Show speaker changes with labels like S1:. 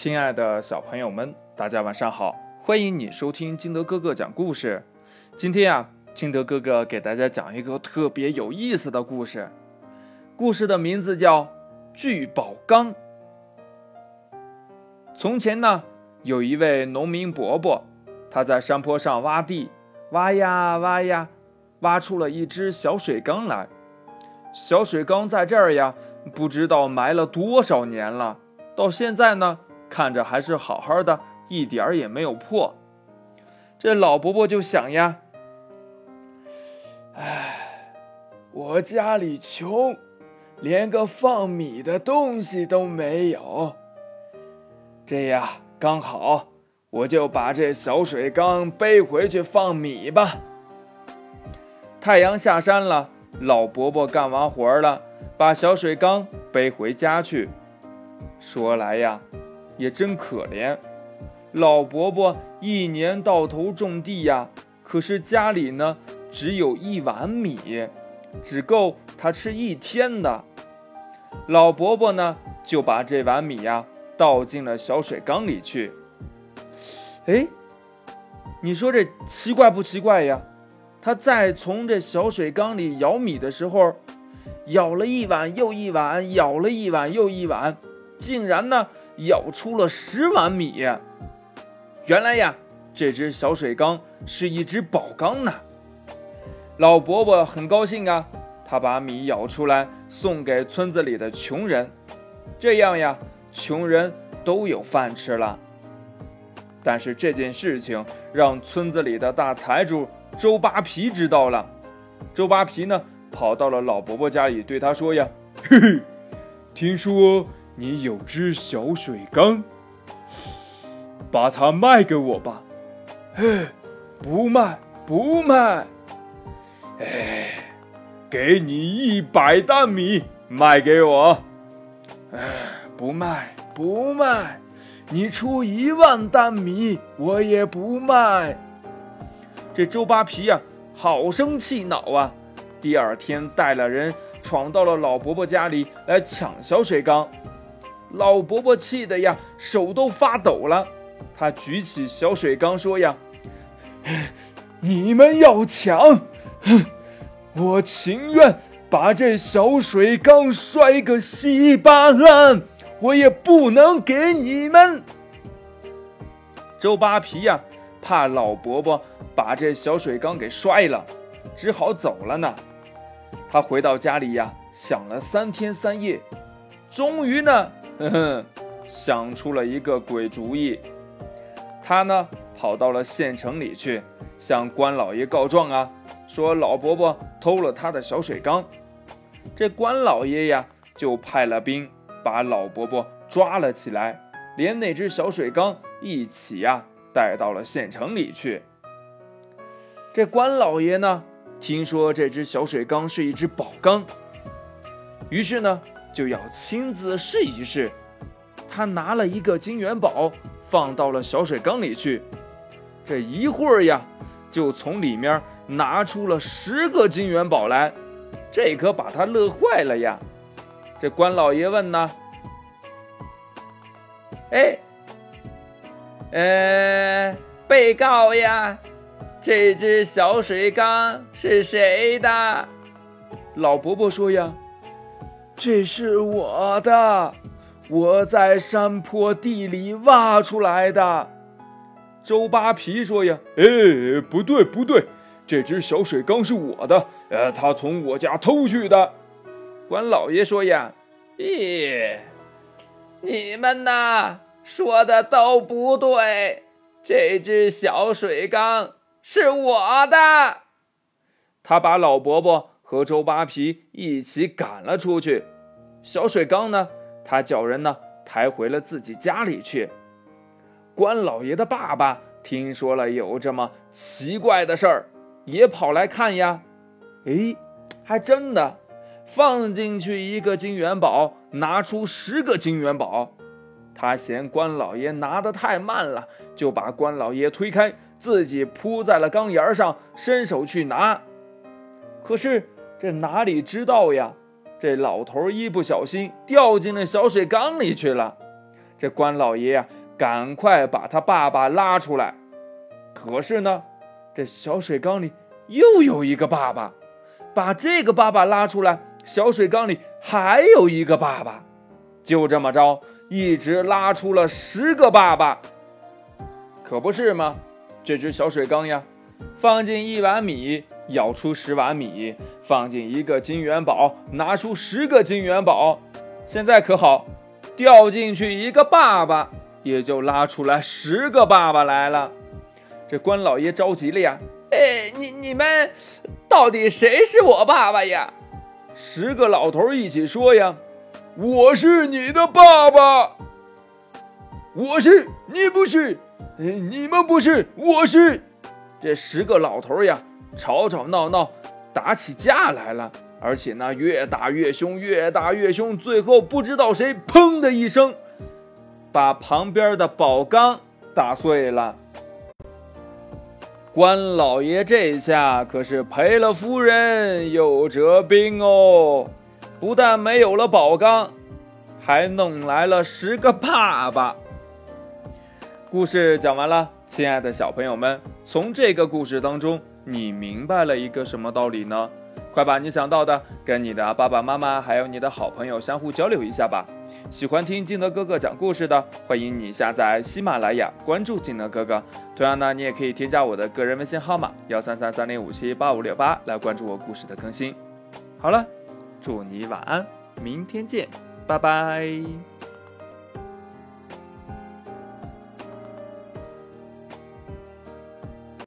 S1: 亲爱的小朋友们，大家晚上好！欢迎你收听金德哥哥讲故事。今天呀，金德哥哥给大家讲一个特别有意思的故事。故事的名字叫《聚宝缸》。从前呢，有一位农民伯伯，他在山坡上挖地，挖呀挖呀，挖出了一只小水缸来。小水缸在这儿呀，不知道埋了多少年了，到现在呢。看着还是好好的，一点儿也没有破。这老伯伯就想呀：“
S2: 哎，我家里穷，连个放米的东西都没有。这呀，刚好，我就把这小水缸背回去放米吧。”
S1: 太阳下山了，老伯伯干完活了，把小水缸背回家去。说来呀。也真可怜，老伯伯一年到头种地呀，可是家里呢只有一碗米，只够他吃一天的。老伯伯呢就把这碗米呀倒进了小水缸里去。哎，你说这奇怪不奇怪呀？他在从这小水缸里舀米的时候，舀了一碗又一碗，舀了一碗又一碗，竟然呢。舀出了十碗米，原来呀，这只小水缸是一只宝缸呢。老伯伯很高兴啊，他把米舀出来送给村子里的穷人，这样呀，穷人都有饭吃了。但是这件事情让村子里的大财主周扒皮知道了，周扒皮呢，跑到了老伯伯家里，对他说呀：“
S2: 嘿嘿，听说。”你有只小水缸，把它卖给我吧。
S1: 哎，不卖，不卖。
S2: 哎，给你一百担米，卖给我。
S1: 哎，不卖，不卖。你出一万担米，我也不卖。这周扒皮呀，好生气恼啊！第二天带了人闯到了老伯伯家里来抢小水缸。老伯伯气的呀，手都发抖了。他举起小水缸说：“呀，你们要抢，哼，我情愿把这小水缸摔个稀巴烂，我也不能给你们。”周扒皮呀，怕老伯伯把这小水缸给摔了，只好走了呢。他回到家里呀，想了三天三夜，终于呢。哼哼，想出了一个鬼主意。他呢，跑到了县城里去，向官老爷告状啊，说老伯伯偷了他的小水缸。这官老爷呀，就派了兵把老伯伯抓了起来，连那只小水缸一起呀，带到了县城里去。这官老爷呢，听说这只小水缸是一只宝缸，于是呢。就要亲自试一试。他拿了一个金元宝，放到了小水缸里去。这一会儿呀，就从里面拿出了十个金元宝来。这可把他乐坏了呀！这关老爷问呢：“哎，呃，被告呀，这只小水缸是谁的？”老伯伯说呀。这是我的，我在山坡地里挖出来的。周扒皮说呀：“
S2: 哎，不对不对，这只小水缸是我的，呃，他从我家偷去的。”
S1: 关老爷说呀：“咦，你们呐说的都不对，这只小水缸是我的。”他把老伯伯。和周扒皮一起赶了出去，小水缸呢？他叫人呢抬回了自己家里去。关老爷的爸爸听说了有这么奇怪的事儿，也跑来看呀。哎，还真的，放进去一个金元宝，拿出十个金元宝。他嫌关老爷拿得太慢了，就把关老爷推开，自己扑在了缸沿上，伸手去拿。可是。这哪里知道呀？这老头一不小心掉进了小水缸里去了，这关老爷呀，赶快把他爸爸拉出来。可是呢，这小水缸里又有一个爸爸，把这个爸爸拉出来，小水缸里还有一个爸爸，就这么着，一直拉出了十个爸爸。可不是吗？这只小水缸呀，放进一碗米，舀出十碗米；放进一个金元宝，拿出十个金元宝。现在可好，掉进去一个爸爸，也就拉出来十个爸爸来了。这关老爷着急了呀！
S3: 哎，你你们到底谁是我爸爸呀？
S1: 十个老头一起说呀：“我是你的爸爸。”
S2: 我是，你不是。你们不是，我是。
S1: 这十个老头呀，吵吵闹闹，打起架来了，而且呢，越打越凶，越打越凶。最后不知道谁，砰的一声，把旁边的宝缸打碎了。关老爷这下可是赔了夫人又折兵哦，不但没有了宝缸，还弄来了十个爸爸。故事讲完了，亲爱的小朋友们，从这个故事当中，你明白了一个什么道理呢？快把你想到的跟你的爸爸妈妈还有你的好朋友相互交流一下吧。喜欢听金德哥哥讲故事的，欢迎你下载喜马拉雅，关注金德哥哥。同样呢，你也可以添加我的个人微信号码幺三三三零五七八五六八来关注我故事的更新。好了，祝你晚安，明天见，拜拜。